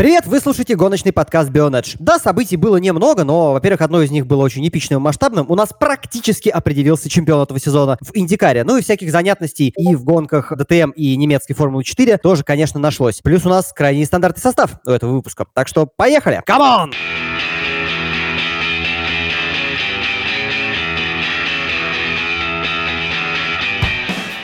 Привет, вы слушаете гоночный подкаст BeOnEdge. Да, событий было немного, но, во-первых, одно из них было очень эпичным и масштабным. У нас практически определился чемпион этого сезона в Индикаре. Ну и всяких занятностей и в гонках ДТМ и немецкой Формулы 4 тоже, конечно, нашлось. Плюс у нас крайне нестандартный состав у этого выпуска. Так что поехали! Come on!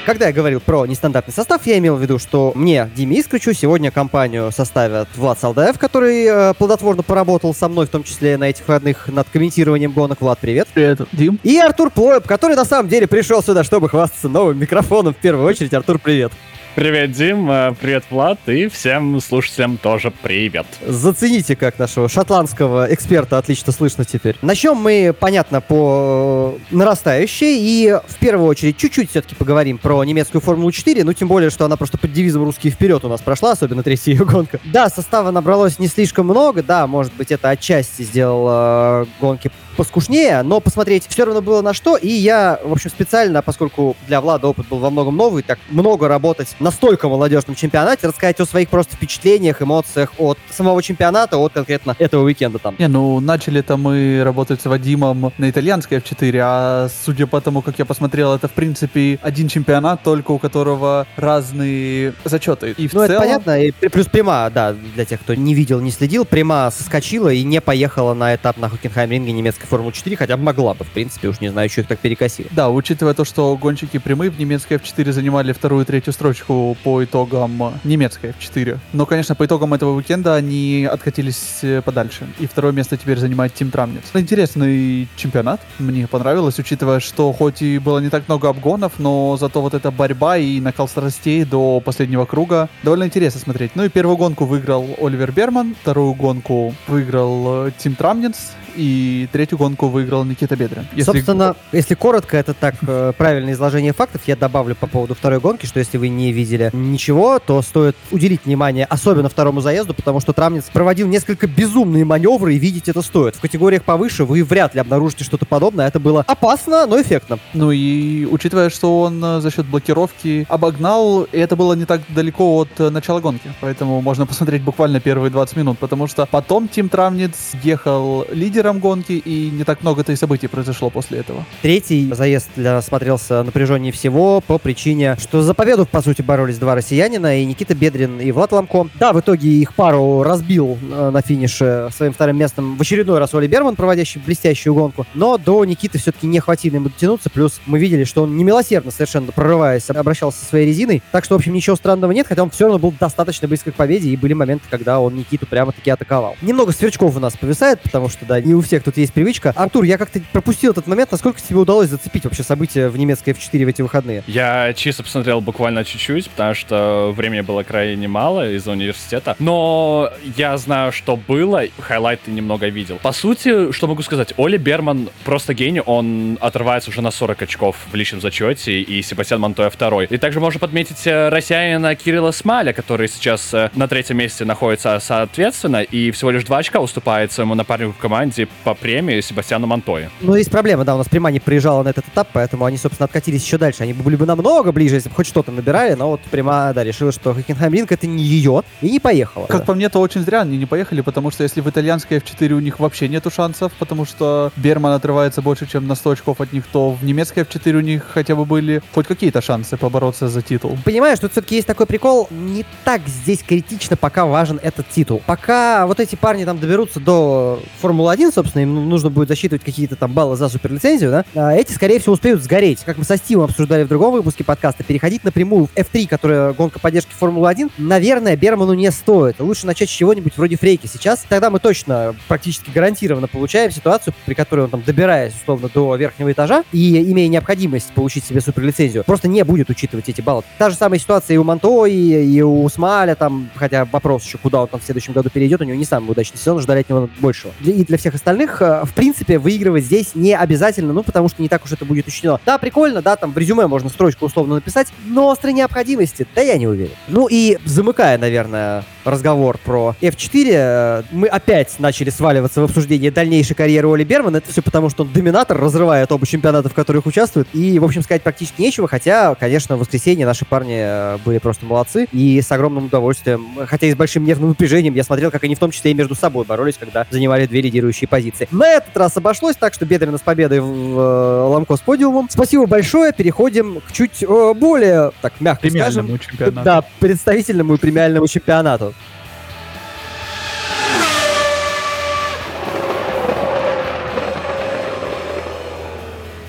Когда я говорил про нестандартный состав, я имел в виду, что мне, Диме Искричу, сегодня компанию составят Влад Салдаев, который э, плодотворно поработал со мной, в том числе на этих выходных над комментированием гонок. Влад, привет. Привет, Дим. И Артур Плоеб, который на самом деле пришел сюда, чтобы хвастаться новым микрофоном в первую очередь. Артур, привет. Привет, Дим, э, привет, Влад, и всем слушателям тоже привет. Зацените, как нашего шотландского эксперта отлично слышно теперь. Начнем мы, понятно, по нарастающей, и в первую очередь чуть-чуть все-таки поговорим про немецкую Формулу 4, ну, тем более, что она просто под девизом «Русские вперед» у нас прошла, особенно третья ее гонка. Да, состава набралось не слишком много, да, может быть, это отчасти сделало э, гонки поскушнее, но посмотреть все равно было на что, и я, в общем, специально, поскольку для Влада опыт был во многом новый, так много работать на столько молодежном чемпионате, рассказать о своих просто впечатлениях, эмоциях от самого чемпионата, от конкретно этого уикенда там. Не, ну, начали-то мы работать с Вадимом на итальянской F4, а судя по тому, как я посмотрел, это, в принципе, один чемпионат, только у которого разные зачеты. И в ну, целом... это понятно, и плюс Прима, да, для тех, кто не видел, не следил, Прима соскочила и не поехала на этап на Хокенхайм-ринге немецкой Формулу 4, хотя бы могла бы, в принципе, уж не знаю, что их так перекосило. Да, учитывая то, что гонщики прямые в немецкой F4 занимали вторую и третью строчку по итогам немецкой F4. Но, конечно, по итогам этого уикенда они откатились э, подальше. И второе место теперь занимает Тим Трамнец. Интересный чемпионат, мне понравилось, учитывая, что хоть и было не так много обгонов, но зато вот эта борьба и накал страстей до последнего круга довольно интересно смотреть. Ну и первую гонку выиграл Оливер Берман, вторую гонку выиграл э, Тим Трамнец, и третью гонку выиграл Никита Бедрин. Если... Собственно, если коротко, это так э, правильное изложение фактов. Я добавлю по поводу второй гонки, что если вы не видели ничего, то стоит уделить внимание особенно второму заезду, потому что Трамнец проводил несколько безумные маневры, и видеть это стоит. В категориях повыше вы вряд ли обнаружите что-то подобное. Это было опасно, но эффектно. Ну и учитывая, что он э, за счет блокировки обогнал, и это было не так далеко от э, начала гонки. Поэтому можно посмотреть буквально первые 20 минут, потому что потом Тим Трамнец ехал лидер лидером гонки, и не так много-то и событий произошло после этого. Третий заезд для смотрелся напряженнее всего по причине, что за победу, по сути, боролись два россиянина, и Никита Бедрин, и Влад Ламко. Да, в итоге их пару разбил э, на финише своим вторым местом в очередной раз Оли Берман, проводящий блестящую гонку, но до Никиты все-таки не хватило ему дотянуться, плюс мы видели, что он немилосердно совершенно прорываясь, обращался со своей резиной, так что, в общем, ничего странного нет, хотя он все равно был достаточно близко к победе, и были моменты, когда он Никиту прямо-таки атаковал. Немного сверчков у нас повисает, потому что, да, не у всех тут есть привычка. Артур, я как-то пропустил этот момент. Насколько тебе удалось зацепить вообще события в немецкой F4 в эти выходные? Я чисто посмотрел буквально чуть-чуть, потому что времени было крайне мало из-за университета. Но я знаю, что было, хайлайты немного видел. По сути, что могу сказать, Оли Берман просто гений, он отрывается уже на 40 очков в личном зачете, и Себастьян Монтоя второй. И также можно подметить э, россиянина Кирилла Смаля, который сейчас э, на третьем месте находится соответственно, и всего лишь два очка уступает своему напарнику в команде по премии Себастьяну Монтоя. Ну, есть проблема, да, у нас Прима не приезжала на этот этап, поэтому они, собственно, откатились еще дальше. Они были бы намного ближе, если бы хоть что-то набирали, но вот Прима, да, решила, что Хокенхайм Ринг это не ее, и не поехала. Как да. по мне, то очень зря они не поехали, потому что если в итальянской F4 у них вообще нету шансов, потому что Берман отрывается больше, чем на 100 очков от них, то в немецкой F4 у них хотя бы были хоть какие-то шансы побороться за титул. Понимаешь, тут все-таки есть такой прикол, не так здесь критично пока важен этот титул. Пока вот эти парни там доберутся до Формулы-1, собственно, им нужно будет засчитывать какие-то там баллы за суперлицензию, да, а эти, скорее всего, успеют сгореть. Как мы со Стивом обсуждали в другом выпуске подкаста, переходить напрямую в F3, которая гонка поддержки Формулы-1, наверное, Берману не стоит. Лучше начать с чего-нибудь вроде Фрейки сейчас. Тогда мы точно практически гарантированно получаем ситуацию, при которой он там, добираясь, условно, до верхнего этажа и имея необходимость получить себе суперлицензию, просто не будет учитывать эти баллы. Та же самая ситуация и у Монто, и, и у Смаля, там, хотя вопрос еще, куда он там в следующем году перейдет, у него не самый удачный сезон, ждали от него большего. И для всех остальных, э, в принципе, выигрывать здесь не обязательно, ну, потому что не так уж это будет учтено. Да, прикольно, да, там в резюме можно строчку условно написать, но острой необходимости, да я не уверен. Ну и замыкая, наверное, разговор про F4, э, мы опять начали сваливаться в обсуждение дальнейшей карьеры Оли Бермана. Это все потому, что он доминатор, разрывает оба чемпионата, в которых участвует. И, в общем, сказать практически нечего, хотя, конечно, в воскресенье наши парни э, были просто молодцы. И с огромным удовольствием, хотя и с большим нервным напряжением, я смотрел, как они в том числе и между собой боролись, когда занимали две лидирующие позиции. На этот раз обошлось так, что Бедрина с победой в э, Ламко с подиумом. Спасибо большое. Переходим к чуть э, более, так, мягко скажем, чемпионату. да, представительному и премиальному чемпионату.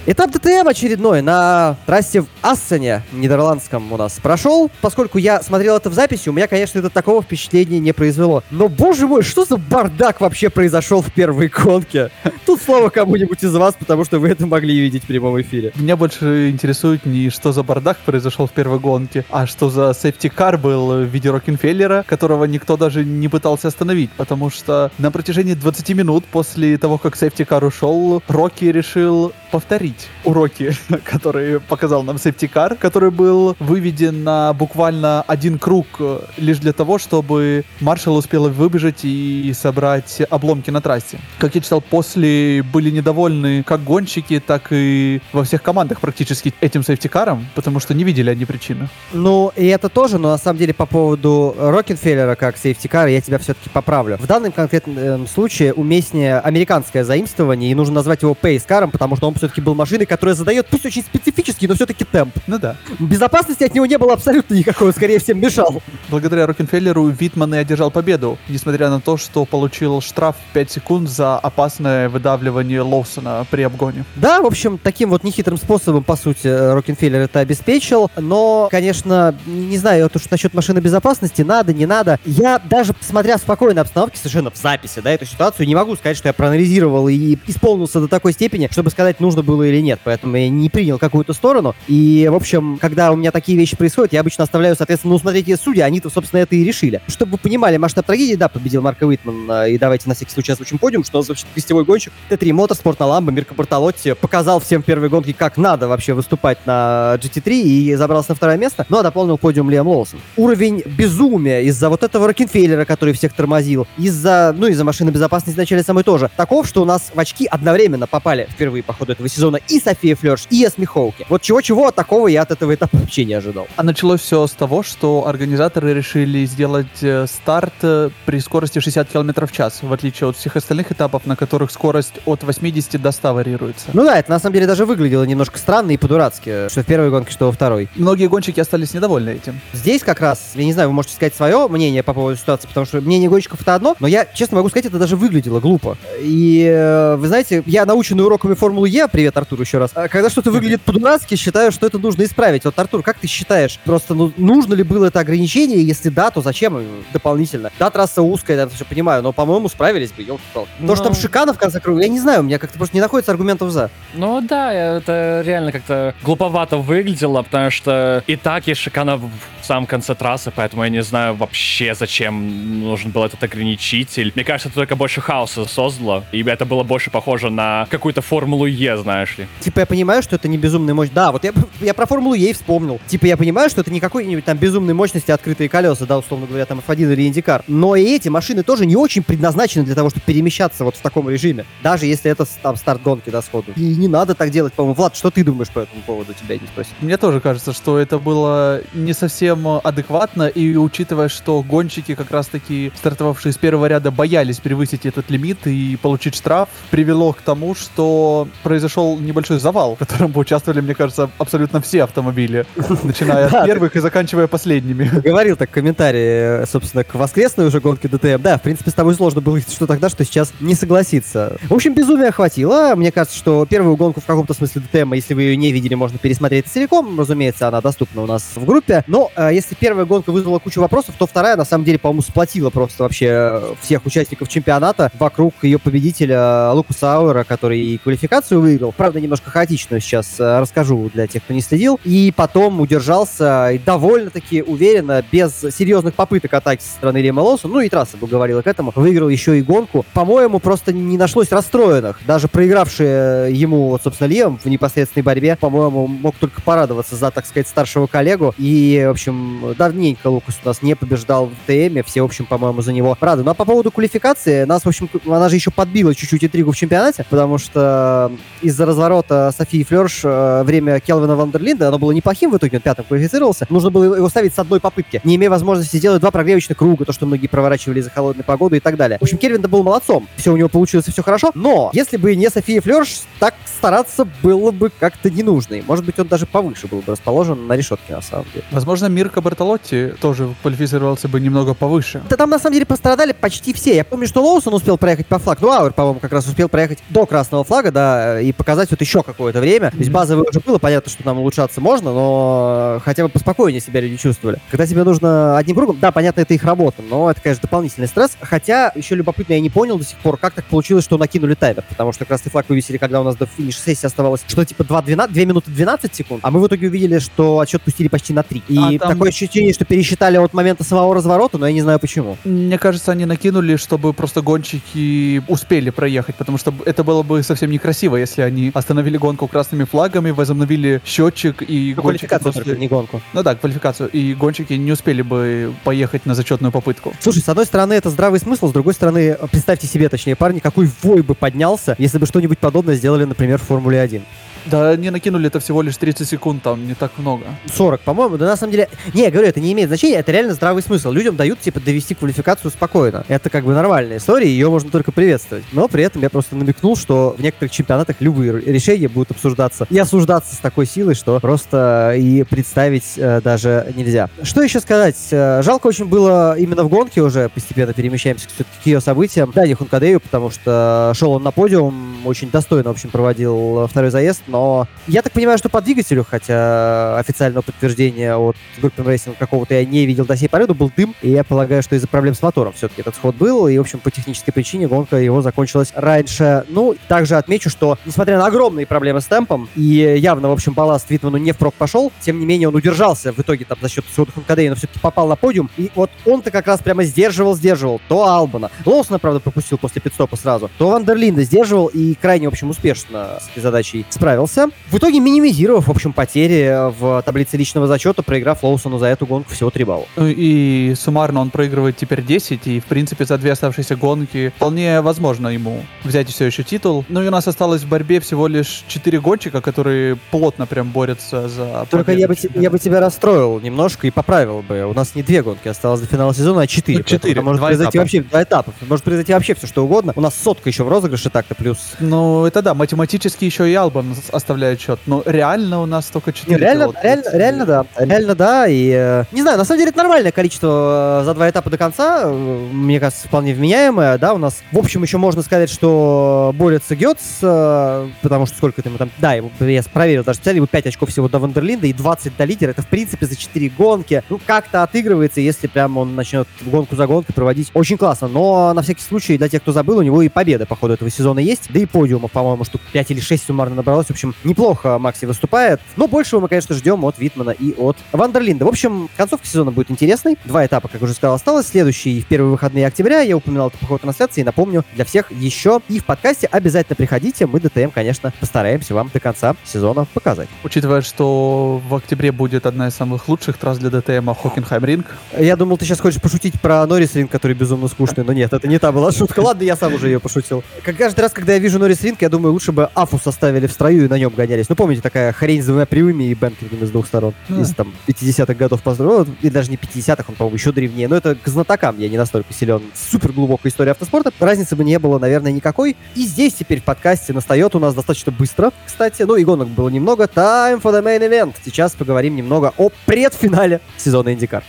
Этап ДТМ очередной на трассе в Ассене, нидерландском у нас, прошел. Поскольку я смотрел это в записи, у меня, конечно, это такого впечатления не произвело. Но, боже мой, что за бардак вообще произошел в первой гонке? Тут слово кому-нибудь из вас, потому что вы это могли видеть в прямом эфире. Меня больше интересует не что за бардак произошел в первой гонке, а что за сейфти-кар был в виде Рокенфеллера, которого никто даже не пытался остановить, потому что на протяжении 20 минут после того, как сейфти-кар ушел, Рокки решил повторить уроки, которые показал нам сейфти-кар, который был выведен на буквально один круг э, лишь для того, чтобы маршал успел выбежать и собрать обломки на трассе. Как я читал, после были недовольны как гонщики, так и во всех командах практически этим сейфти-каром, потому что не видели они причины. Ну, и это тоже, но на самом деле по поводу Рокенфеллера как сейфтикара я тебя все-таки поправлю. В данном конкретном э, случае уместнее американское заимствование, и нужно назвать его пейскаром, потому что он все-таки был машиной, которая задает, пусть очень специфический, но все-таки темп. Ну да. Безопасности от него не было абсолютно никакой, он скорее всем мешал. Благодаря Рокенфеллеру Витман и одержал победу, несмотря на то, что получил штраф в 5 секунд за опасное выдавливание Лоусона при обгоне. Да, в общем, таким вот нехитрым способом, по сути, Рокенфеллер это обеспечил, но, конечно, не знаю, вот уж насчет машины безопасности, надо, не надо. Я даже, смотря в спокойной обстановке, совершенно в записи, да, эту ситуацию, не могу сказать, что я проанализировал и преисполнился до такой степени, чтобы сказать, нужно было или нет, поэтому я не принял какую-то сторону. И, в общем, когда у меня такие вещи происходят, я обычно оставляю, соответственно, ну, смотрите, судьи, они-то, собственно, это и решили. Чтобы вы понимали масштаб трагедии, да, победил Марко Уитман, э, и давайте на всякий случай озвучим подиум, что он вообще гостевой гонщик. T3 Motorsport на Ламбо, Мирко Бортолотти показал всем в первой гонке, как надо вообще выступать на GT3 и забрался на второе место, но дополнил подиум Лиам Лоусон. Уровень безумия из-за вот этого Рокенфейлера, который всех тормозил, из-за, ну, из-за машины безопасности вначале самой тоже, таков, что у нас в очки одновременно попали впервые по ходу этого сезона и София Флерш, и Эсми Хоуки. Вот чего-чего, такого я от этого этапа вообще не ожидал. А началось все с того, что организаторы решили сделать э, старт э, при скорости 60 км в час, в отличие от всех остальных этапов, на которых скорость от 80 до 100 варьируется. Ну да, это на самом деле даже выглядело немножко странно и по-дурацки, что в первой гонке, что во второй. Многие гонщики остались недовольны этим. Здесь как раз, я не знаю, вы можете сказать свое мнение по поводу ситуации, потому что мнение гонщиков это одно, но я, честно могу сказать, это даже выглядело глупо. И, э, вы знаете, я наученный уроками Формулы Е, привет, Артур, еще раз, а когда что-то выглядит по-дурацки, считаю, что это нужно исправить. Вот, Артур, как ты считаешь, просто ну, нужно ли было это ограничение, если да, то зачем дополнительно? Да, трасса узкая, я все понимаю, но, по-моему, справились бы, елки То, что там Ну. шикана в конце круга, я не знаю, у меня как-то просто не находится аргументов за. Ну да, это реально как-то глуповато выглядело, потому что и так есть шикана самом конце трассы, поэтому я не знаю вообще, зачем нужен был этот ограничитель. Мне кажется, это только больше хаоса создало, и это было больше похоже на какую-то формулу Е, знаешь ли. Типа я понимаю, что это не безумная мощь. Да, вот я, я про Формулу Е вспомнил. Типа я понимаю, что это не какой-нибудь там безумной мощности открытые колеса, да, условно говоря, там F1 или Индикар. Но и эти машины тоже не очень предназначены для того, чтобы перемещаться вот в таком режиме. Даже если это там старт гонки, да, сходу. И не надо так делать, по-моему. Влад, что ты думаешь по этому поводу? Тебя не спросил. Мне тоже кажется, что это было не совсем адекватно, и учитывая, что гонщики, как раз-таки стартовавшие с первого ряда, боялись превысить этот лимит и получить штраф, привело к тому, что произошел небольшой завал, в котором поучаствовали, мне кажется, абсолютно все автомобили, начиная от первых и заканчивая последними. Говорил так в комментарии, собственно, к воскресной уже гонке ДТМ. Да, в принципе, с тобой сложно было что тогда, что сейчас не согласиться. В общем, безумие хватило. Мне кажется, что первую гонку в каком-то смысле ДТМ, если вы ее не видели, можно пересмотреть целиком. Разумеется, она доступна у нас в группе. Но э, если первая гонка вызвала кучу вопросов, то вторая, на самом деле, по-моему, сплотила просто вообще э, всех участников чемпионата вокруг ее победителя Лукаса Ауэра, который и квалификацию выиграл. Правда, немножко хаотичную сейчас э, расскажу для тех, кто не следил. И потом удержался довольно-таки уверенно, без серьезных попыток атаки со стороны Лема Лоуса, ну и трасса бы говорила к этому, выиграл еще и гонку. По-моему, просто не нашлось расстроенных. Даже проигравший ему, вот, собственно, Лем в непосредственной борьбе, по-моему, мог только порадоваться за, так сказать, старшего коллегу. И, в общем, общем, давненько Лукас у нас не побеждал в ТМе, все, в общем, по-моему, за него рады. Ну а по поводу квалификации, нас, в общем, она же еще подбила чуть-чуть интригу в чемпионате, потому что из-за разворота Софии Флерш э, время Келвина Вандерлинда, оно было неплохим, в итоге он пятым квалифицировался, нужно было его ставить с одной попытки, не имея возможности сделать два прогревочных круга, то, что многие проворачивали из-за холодной погоды и так далее. В общем, Кельвин-то был молодцом, все у него получилось, и все хорошо, но если бы не София Флерш, так стараться было бы как-то не нужно. И, может быть, он даже повыше был бы расположен на решетке, на самом деле. Возможно, Мирко Бартолотти тоже квалифицировался бы немного повыше. Да там, на самом деле, пострадали почти все. Я помню, что Лоусон успел проехать по флагу. Ну, Ауэр, по-моему, как раз успел проехать до красного флага, да, и показать вот еще какое-то время. То есть базовое уже было, понятно, что там улучшаться можно, но хотя бы поспокойнее себя люди чувствовали. Когда тебе нужно одним кругом, да, понятно, это их работа, но это, конечно, дополнительный стресс. Хотя, еще любопытно, я не понял до сих пор, как так получилось, что накинули таймер, потому что красный флаг вывесили, когда у нас до финиша сессии оставалось, что типа 2, 12, 2 минуты 12 секунд, а мы в итоге увидели, что отсчет пустили почти на 3. И А, там- такое ощущение, что пересчитали от момента самого разворота, но я не знаю почему. Мне кажется, они накинули, чтобы просто гонщики успели проехать, потому что это было бы совсем некрасиво, если они остановили гонку красными флагами, возобновили счетчик и Ну, гонщики квалификацию только, не гонку. Ну да, квалификацию. И гонщики не успели бы поехать на зачетную попытку. Слушай, с одной стороны, это здравый смысл, с другой стороны, представьте себе, точнее, парни, какой вой бы поднялся, если бы что-нибудь подобное сделали, например, в Формуле 1. Да, они накинули это всего лишь 30 секунд, там не так много. 40, по-моему, да на самом деле... Не, я говорю, это не имеет значения, это реально здравый смысл. Людям дают, типа, довести квалификацию спокойно. Это как бы нормальная история, ее можно только приветствовать. Но при этом я просто намекнул, что в некоторых чемпионатах любые решения будут обсуждаться и осуждаться с такой силой, что просто и представить э, даже нельзя. Что еще сказать? Э, Жалко очень было именно в гонке уже, постепенно перемещаемся к ее событиям. Да, не Хункадею, потому что шел он на подиум, очень достойно, в общем, проводил э, второй заезд, но я так понимаю, что по двигателю, хотя официального подтверждения от группы Racing какого-то я не видел до сей поры, но был дым, и я полагаю, что из-за проблем с мотором все-таки этот сход был, и, в общем, по технической причине гонка его закончилась раньше. Ну, также отмечу, что, несмотря на огромные проблемы с темпом, и явно, в общем, балласт Витману не впрок пошел, тем не менее он удержался в итоге там за счет своего Хункадея, но все-таки попал на подиум, и вот он-то как раз прямо сдерживал, сдерживал то Албана. Лоусона, правда, пропустил после пидстопа сразу, то Вандерлинда сдерживал и крайне, в общем, успешно с этой задачей справился. В итоге минимизировав, в общем, потери в таблице личного зачета, проиграв Лоусону за эту гонку всего 3 балла. Ну И суммарно он проигрывает теперь 10, и, в принципе, за две оставшиеся гонки вполне возможно ему взять все еще титул. Ну и у нас осталось в борьбе всего лишь 4 гонщика, которые плотно прям борются за Только победу я бы, я бы тебя расстроил немножко и поправил бы. У нас не две гонки осталось до финала сезона, а четыре. Ну, четыре, Поэтому Может два произойти этапа. вообще два этапа. Может произойти вообще все что угодно. У нас сотка еще в розыгрыше так-то, плюс Ну, это да, математически еще и Албан оставляет счет, но реально у нас только 4 Не, реально, реально, реально, да. Реально, да. И э, не знаю, на самом деле это нормальное количество э, за два этапа до конца. э, Мне кажется, вполне вменяемое. Да, у нас, в общем, еще можно сказать, что борется Гетц, э, потому что сколько ему там... Да, ему, я проверил даже специально, ему 5 очков всего до Вандерлинда и 20 до лидера. Это, в принципе, за 4 гонки. Ну, как-то отыгрывается, если прям он начнет гонку за гонкой проводить. Очень классно. Но, на всякий случай, для тех, кто забыл, у него и победа по ходу этого сезона есть. Да и подиумов, по-моему, штук 5 или 6 суммарно набралось. В общем, неплохо Макси выступает. Но большего мы, конечно, ждем от Витмана и от Вандерлинда. В общем, концовка сезона будет интересной. Два этапа, как уже сказал, осталось. Следующий в первые выходные октября. Я упоминал это по ходу трансляции. И напомню для всех еще. И в подкасте обязательно приходите. Мы ДТМ, конечно, постараемся вам до конца сезона показать. Учитывая, что в октябре будет одна из самых лучших трасс для ДТМ Хокенхайм Ринг, Я думал, ты сейчас хочешь пошутить про Норрис Ринг, который безумно скучный, но нет, это не та была шутка. Ладно, я сам уже ее пошутил. Как каждый раз, когда я вижу Норрис Ринг, я думаю, лучше бы АВУС оставили в строю и на нем гонялись. Ну, помните, такая хрень с двумя прямыми и бэнкингами с двух сторон. Да. Из там 50-х годов построил. И даже не 50-х, он, по-моему, еще древнее. Но это к знатокам я не настолько силен. Супер глубокая история автоспорта. Разницы бы не было, наверное, никакой. И здесь теперь в подкасте настает у нас достаточно быстро, кстати. Ну, и гонок было немного. Time for the main event. Сейчас поговорим немного о предфинале сезона Индикар.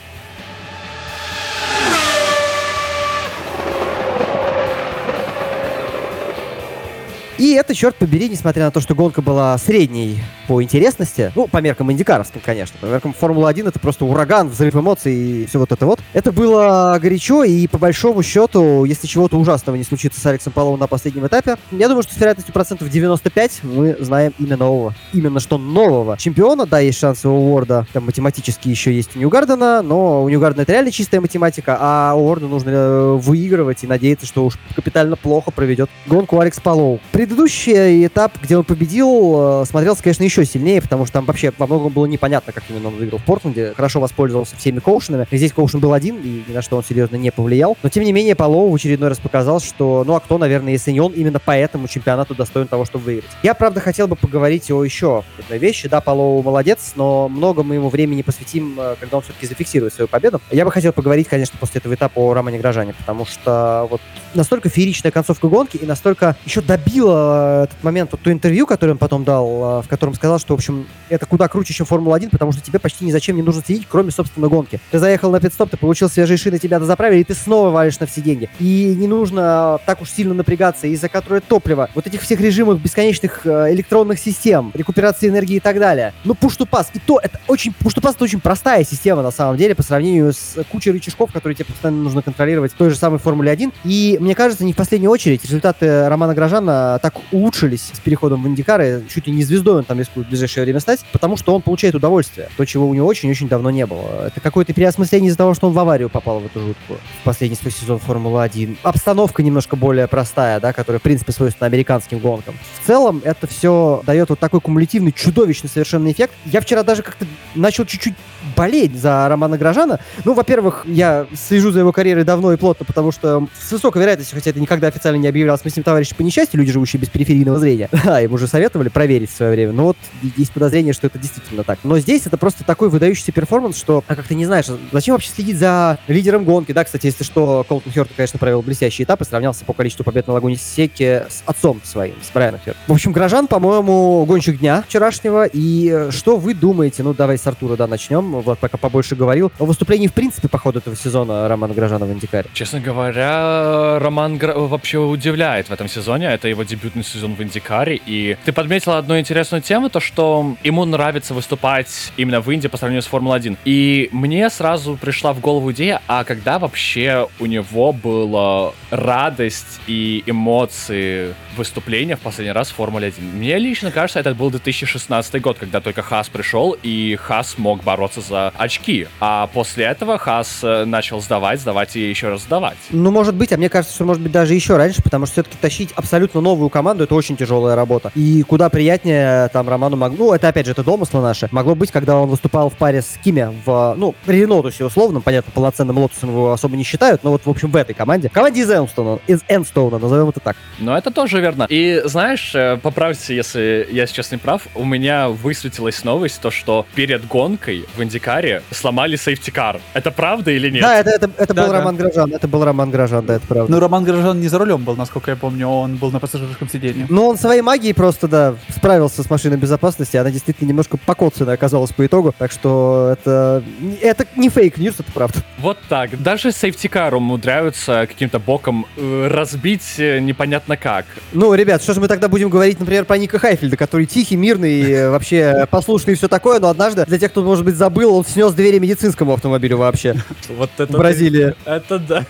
И это, черт побери, несмотря на то, что гонка была средней по интересности, ну, по меркам индикаровским, конечно, по меркам Формулы-1 это просто ураган, взрыв эмоций и все вот это вот. Это было горячо, и по большому счету, если чего-то ужасного не случится с Алексом Павловым на последнем этапе, я думаю, что с вероятностью процентов 95 мы знаем имя нового. Именно что нового чемпиона, да, есть шансы у Уорда, там математически еще есть у Ньюгардена, но у Ньюгардена это реально чистая математика, а Уорду нужно э, выигрывать и надеяться, что уж капитально плохо проведет гонку Алекс Палоу. Предыдущий этап, где он победил, э, смотрелся, конечно, еще сильнее, потому что там вообще во многом было непонятно, как именно он выиграл в Портленде. Хорошо воспользовался всеми коушенами. Здесь коушен был один, и ни на что он серьезно не повлиял. Но, тем не менее, Палоу в очередной раз показал, что, ну, а кто, наверное, если не он, именно поэтому чемпионату достоин того, чтобы выиграть. Я, правда, хотел бы поговорить о еще одной вещи. Да, Палоу молодец, но много мы ему времени посвятим, э, когда он все-таки зафиксирует свою победу. Я бы хотел поговорить, конечно, после этого этапа о Романе Грожане, потому что вот настолько фееричная концовка гонки и настолько еще добила этот момент, вот то интервью, которое он потом дал, э, в котором сказал, что, в общем, это куда круче, чем Формула-1, потому что тебе почти ни зачем не нужно следить, кроме, собственно, гонки. Ты заехал на пидстоп, ты получил свежие шины, тебя дозаправили, и ты снова валишь на все деньги. И не нужно так уж сильно напрягаться из-за которой топливо, вот этих всех режимов бесконечных э, электронных систем, рекуперации энергии и так далее. Ну, push-to-pass. И то, это очень, push-to-pass это очень простая система, на самом деле, по сравнению с кучей рычажков, которые тебе постоянно нужно контролировать в той же самой Формуле 1. И мне кажется, не в последнюю очередь, результаты Романа Грожана так улучшились с переходом в Индикары, чуть ли не звездой он там рискует в ближайшее время стать, потому что он получает удовольствие, то, чего у него очень-очень давно не было. Это какое-то переосмысление из-за того, что он в аварию попал в эту жутку в последний свой сезон Формулы-1. Обстановка немножко более простая, да, которая, в принципе, свойственна американским гонкам. В целом, это все дает вот такой кумулятивный, чудовищный совершенно эффект. Я вчера даже как-то начал чуть-чуть болеть за Романа Грожана. Ну, во-первых, я слежу за его карьерой давно и плотно, потому что с высокой вероятностью, хотя это никогда официально не объявлялось, мы с ним товарищи по несчастью, люди, живущие без периферийного зрения. Да, ему уже советовали проверить в свое время. Но вот есть подозрение, что это действительно так. Но здесь это просто такой выдающийся перформанс, что а как ты не знаешь, зачем вообще следить за лидером гонки, да, кстати, если что, Колтон Хёрт, конечно, провел блестящий этап и сравнялся по количеству побед на Лагуне Секе с отцом своим, с Брайаном Хёртом. В общем, Грожан, по-моему, гонщик дня вчерашнего, и э, что вы думаете, ну, давай с Артура, да, начнем, вот пока побольше говорил, о выступлении, в принципе, по ходу этого сезона Романа Грожана в Индикаре. Честно говоря, Роман Гра... вообще удивляет в этом сезоне. Это его дебютный сезон в Индикаре. И ты подметил одну интересную тему, то что ему нравится выступать именно в Инди по сравнению с Формулой-1. И мне сразу пришла в голову идея, а когда вообще у него была радость и эмоции выступления в последний раз в Формуле 1? Мне лично кажется, это был 2016 год, когда только Хас пришел, и Хас мог бороться за очки. А после этого Хас э, начал сдавать, сдавать и еще раз сдавать. Ну, может быть, а мне кажется, что может быть даже еще раньше, потому что все-таки тащить абсолютно новую команду это очень тяжелая работа. И куда приятнее там Роману мог... Ну, это опять же, это домысло наше. Могло быть, когда он выступал в паре с Кими в, ну, при Ренотусе условно, понятно, полноценным лотусом его особо не считают, но вот, в общем, в этой команде. Команде из Энстоуна, из Энстоуна, назовем это так. Но это тоже верно. И знаешь, э, поправьте, если я сейчас не прав, у меня высветилась новость, то, что перед гонкой в Индикаре сломали сейфтикар. Это правда или нет? Да, это, это, это Да, был да. Роман Грожан, это был Роман Грожан, да, это правда. Ну, Роман Грожан не за рулем был, насколько я помню, он был на пассажирском сиденье. Ну, он своей магией просто, да, справился с машиной безопасности. Она действительно немножко покоцанная оказалась по итогу. Так что это, это не fake news, это правда. Вот так. Даже сейфтикар умудряются каким-то боком э, разбить э, непонятно как. Ну, ребят, что же мы тогда будем говорить, например, про Ника Хайфельда, который тихий, мирный, э, вообще послушный и все такое, но однажды, для тех, кто, может быть, забыл, он снес двери медицинскому автомобилю вообще Вот это... в Бразилии. Это да.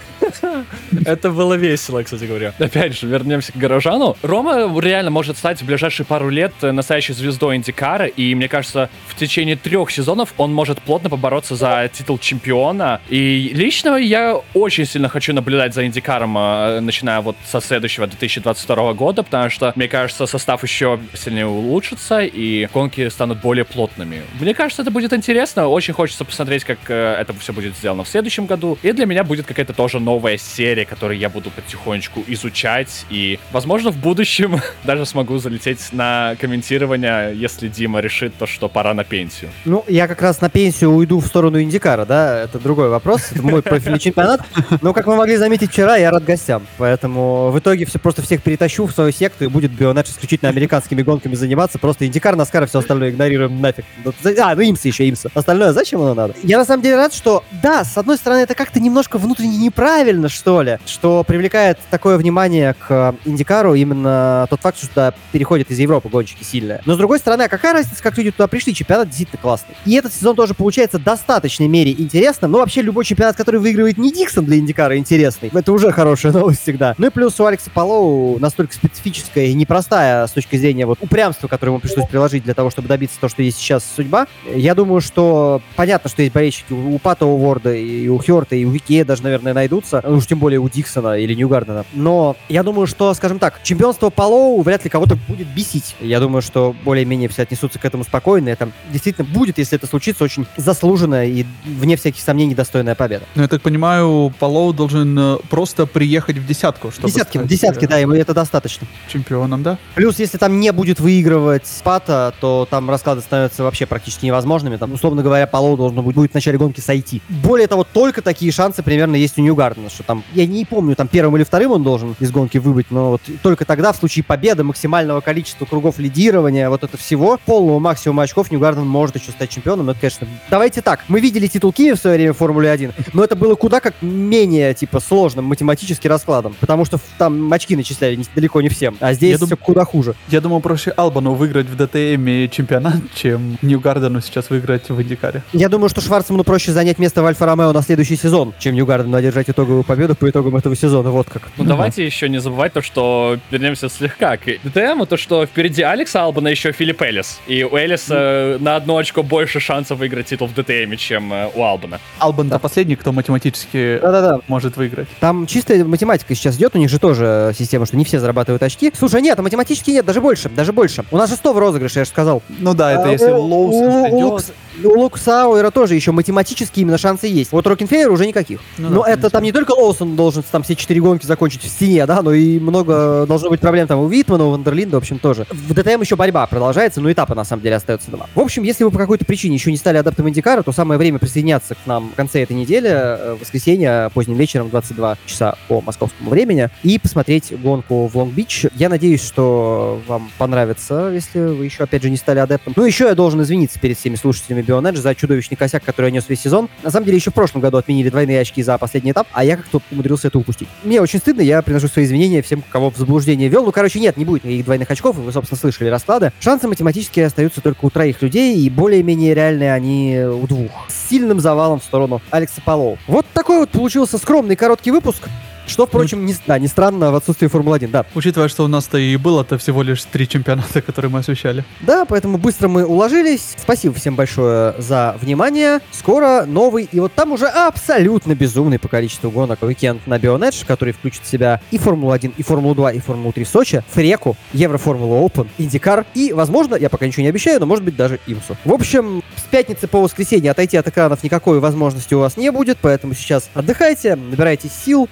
Это было весело, кстати говоря. Опять же, вернемся к Горожану. Рома реально может стать в ближайшие пару лет настоящей звездой Индикара, и мне кажется, в течение трех сезонов он может плотно побороться за титул чемпиона. И лично я очень сильно хочу наблюдать за Индикаром, э, начиная вот со следующего 2022 года, потому что, мне кажется, состав еще сильнее улучшится, и гонки станут более плотными. Мне кажется, это будет интересно. Очень хочется посмотреть, как э, это все будет сделано в следующем году. И для меня будет какая-то тоже новая серия, которую я буду потихонечку изучать. И, возможно, в будущем даже смогу залететь на комментирование, если Дима решит то, что пора на пенсию. Ну, я как раз на пенсию уйду в сторону Индикара, да, это другой вопрос, это мой профильный чемпионат. Но, как вы могли заметить вчера, я рад гостям, поэтому в итоге все просто всех перетащу в свою секту и будет Бионач исключительно американскими гонками заниматься, просто Индикар, Наскар все остальное игнорируем нафиг. Ну, А, ну имса еще, имса. Остальное зачем оно надо? Я на самом деле рад, что, да, с одной стороны, это как-то немножко внутренне неправильно, что ли, что привлекает такое внимание к э, Индикару именно тот факт, что туда переходят из Европы гонщики сильные. Но с другой стороны, а какая разница, как люди туда пришли? Чемпионат действительно классный. И этот сезон тоже получается в достаточной мере интересным. Ну, вообще, любой чемпионат, который выигрывает не Диксон для Индикара, интересный. Это уже хорошая новость всегда. Ну и плюс у Алекса Палоу настолько специфическая и непростая с точки зрения вот упрямства, которое ему пришлось приложить для того, чтобы добиться того, что есть сейчас судьба. Я думаю, что понятно, что есть болельщики у Пато О'Уорда, и у Хёрта, и у Вике даже, наверное, найдутся. Доберутся, ну уж тем более у Диксона или Ньюгардена. Но я думаю, что, скажем так, чемпионство Палоу вряд ли кого-то будет бесить. Я думаю, что более-менее все отнесутся к этому спокойно. Это действительно будет, если это случится, очень заслуженная и, вне всяких сомнений, достойная победа. Ну, я так понимаю, Палоу должен э, просто приехать в десятку, чтобы Десятки, стать, десятки, э, да, ему это достаточно. чемпионом, да? Плюс, если там не будет выигрывать Спата, то там расклады становятся вообще практически невозможными. Там, условно говоря, Палоу должен будет, будет в начале гонки сойти. Более того, только такие шансы примерно есть у Ньюгардена, что там, я не помню, там первым или вторым он должен из гонки выбыть, но вот только тогда, в случае победы, максимального количества кругов лидирования, вот это всего, полного максимума очков, Ньюгарден может еще стать чемпионом. Но это, конечно, давайте так, мы видели титул Киви в свое время в Формуле 1, но это было куда как менее, типа, сложным математически раскладом, потому что там очки начисляли не- далеко не всем, а здесь Я дум- все куда хуже. Я думаю, проще Албану выиграть в ДТМ чемпионат, чем Ньюгардену сейчас выиграть в Индикаре. Я думаю, что Шварцману проще занять место в Альфа-Ромео на следующий сезон, чем Ньюгардену одержать итоговую победу по итогам этого сезона. Вот как. Ну, давайте еще не забывать то, что вернемся слегка к ДТМ, то, что впереди Алекса Албана еще Филипп Эллис. И у Эллиса э, на одно очко больше шансов выиграть титул в ДТМ, чем э, у Албана. Албан это последний, кто математически Да-да-да. может выиграть. Там чистая математика сейчас идет, у них же тоже система, что не все зарабатывают очки. Слушай, нет, а математически нет, даже больше, даже больше. У нас же 100 в розыгрыше, я же сказал. Ну да, это А если у- У- Лукса Ауэра тоже еще математически именно шансы есть. Вот Рокенфеллер уже никаких. Ну но да, это там не только Лоусон должен там все четыре гонки закончить в стене, да, но и много должно быть проблем там у Витмана, у Вандерлинда, в общем, тоже. В ДТМ еще борьба продолжается, но этапы на самом деле остаются два. В общем, если вы по какой-то причине еще не стали адептом Индикара, то самое время присоединяться к нам в конце этой недели, э, в воскресенье, поздним вечером, в 22 часа по московскому времени, и посмотреть гонку в Лонг-Бич. Я надеюсь, что вам понравится, если вы еще, опять же, не стали адептом. Ну, еще я должен извиниться перед всеми слушателями BeOnEdge за чудовищный косяк, который я нес весь сезон. На самом деле, еще в прошлом году отменили двойные очки за последний этап, а я как-то умудрился это упустить. Мне очень стыдно, я приношу свои извинения всем, кого в заблуждение вел. Ну, короче, нет, не будет никаких двойных очков, вы, собственно, слышали расклады. Шансы математически остаются только у троих людей, и более-менее реальные они у двух. С сильным завалом в сторону Алекса Палоу. Вот такой вот получился скромный короткий выпуск. Что, впрочем, не, да, не странно в отсутствии Формулы-1, да. Учитывая, что у нас-то и было-то всего лишь три чемпионата, которые мы освещали. Да, поэтому быстро мы уложились. Спасибо всем большое за внимание. Скоро новый, и вот там уже абсолютно безумный по количеству гонок уикенд на Bionedge, который включит в себя и Формулу-1, и Формулу-2, и Формулу-3 Сочи, Фреку, Евроформулу Open, Индикар и, возможно, я пока ничего не обещаю, но может быть даже Имсу. В общем, с пятницы по воскресенье отойти от экранов никакой возможности у вас не будет, поэтому сейчас отдыхайте, набирайте сил,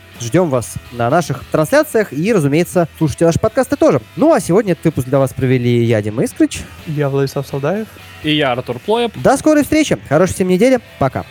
ждем вас на наших трансляциях и, разумеется, слушайте наши подкасты тоже. Ну а сегодня этот выпуск для вас провели я, Дима Искрич. Я Владислав Солдаев. И я, Артур Плоев. До скорой встречи. Хорошей всем недели. Пока.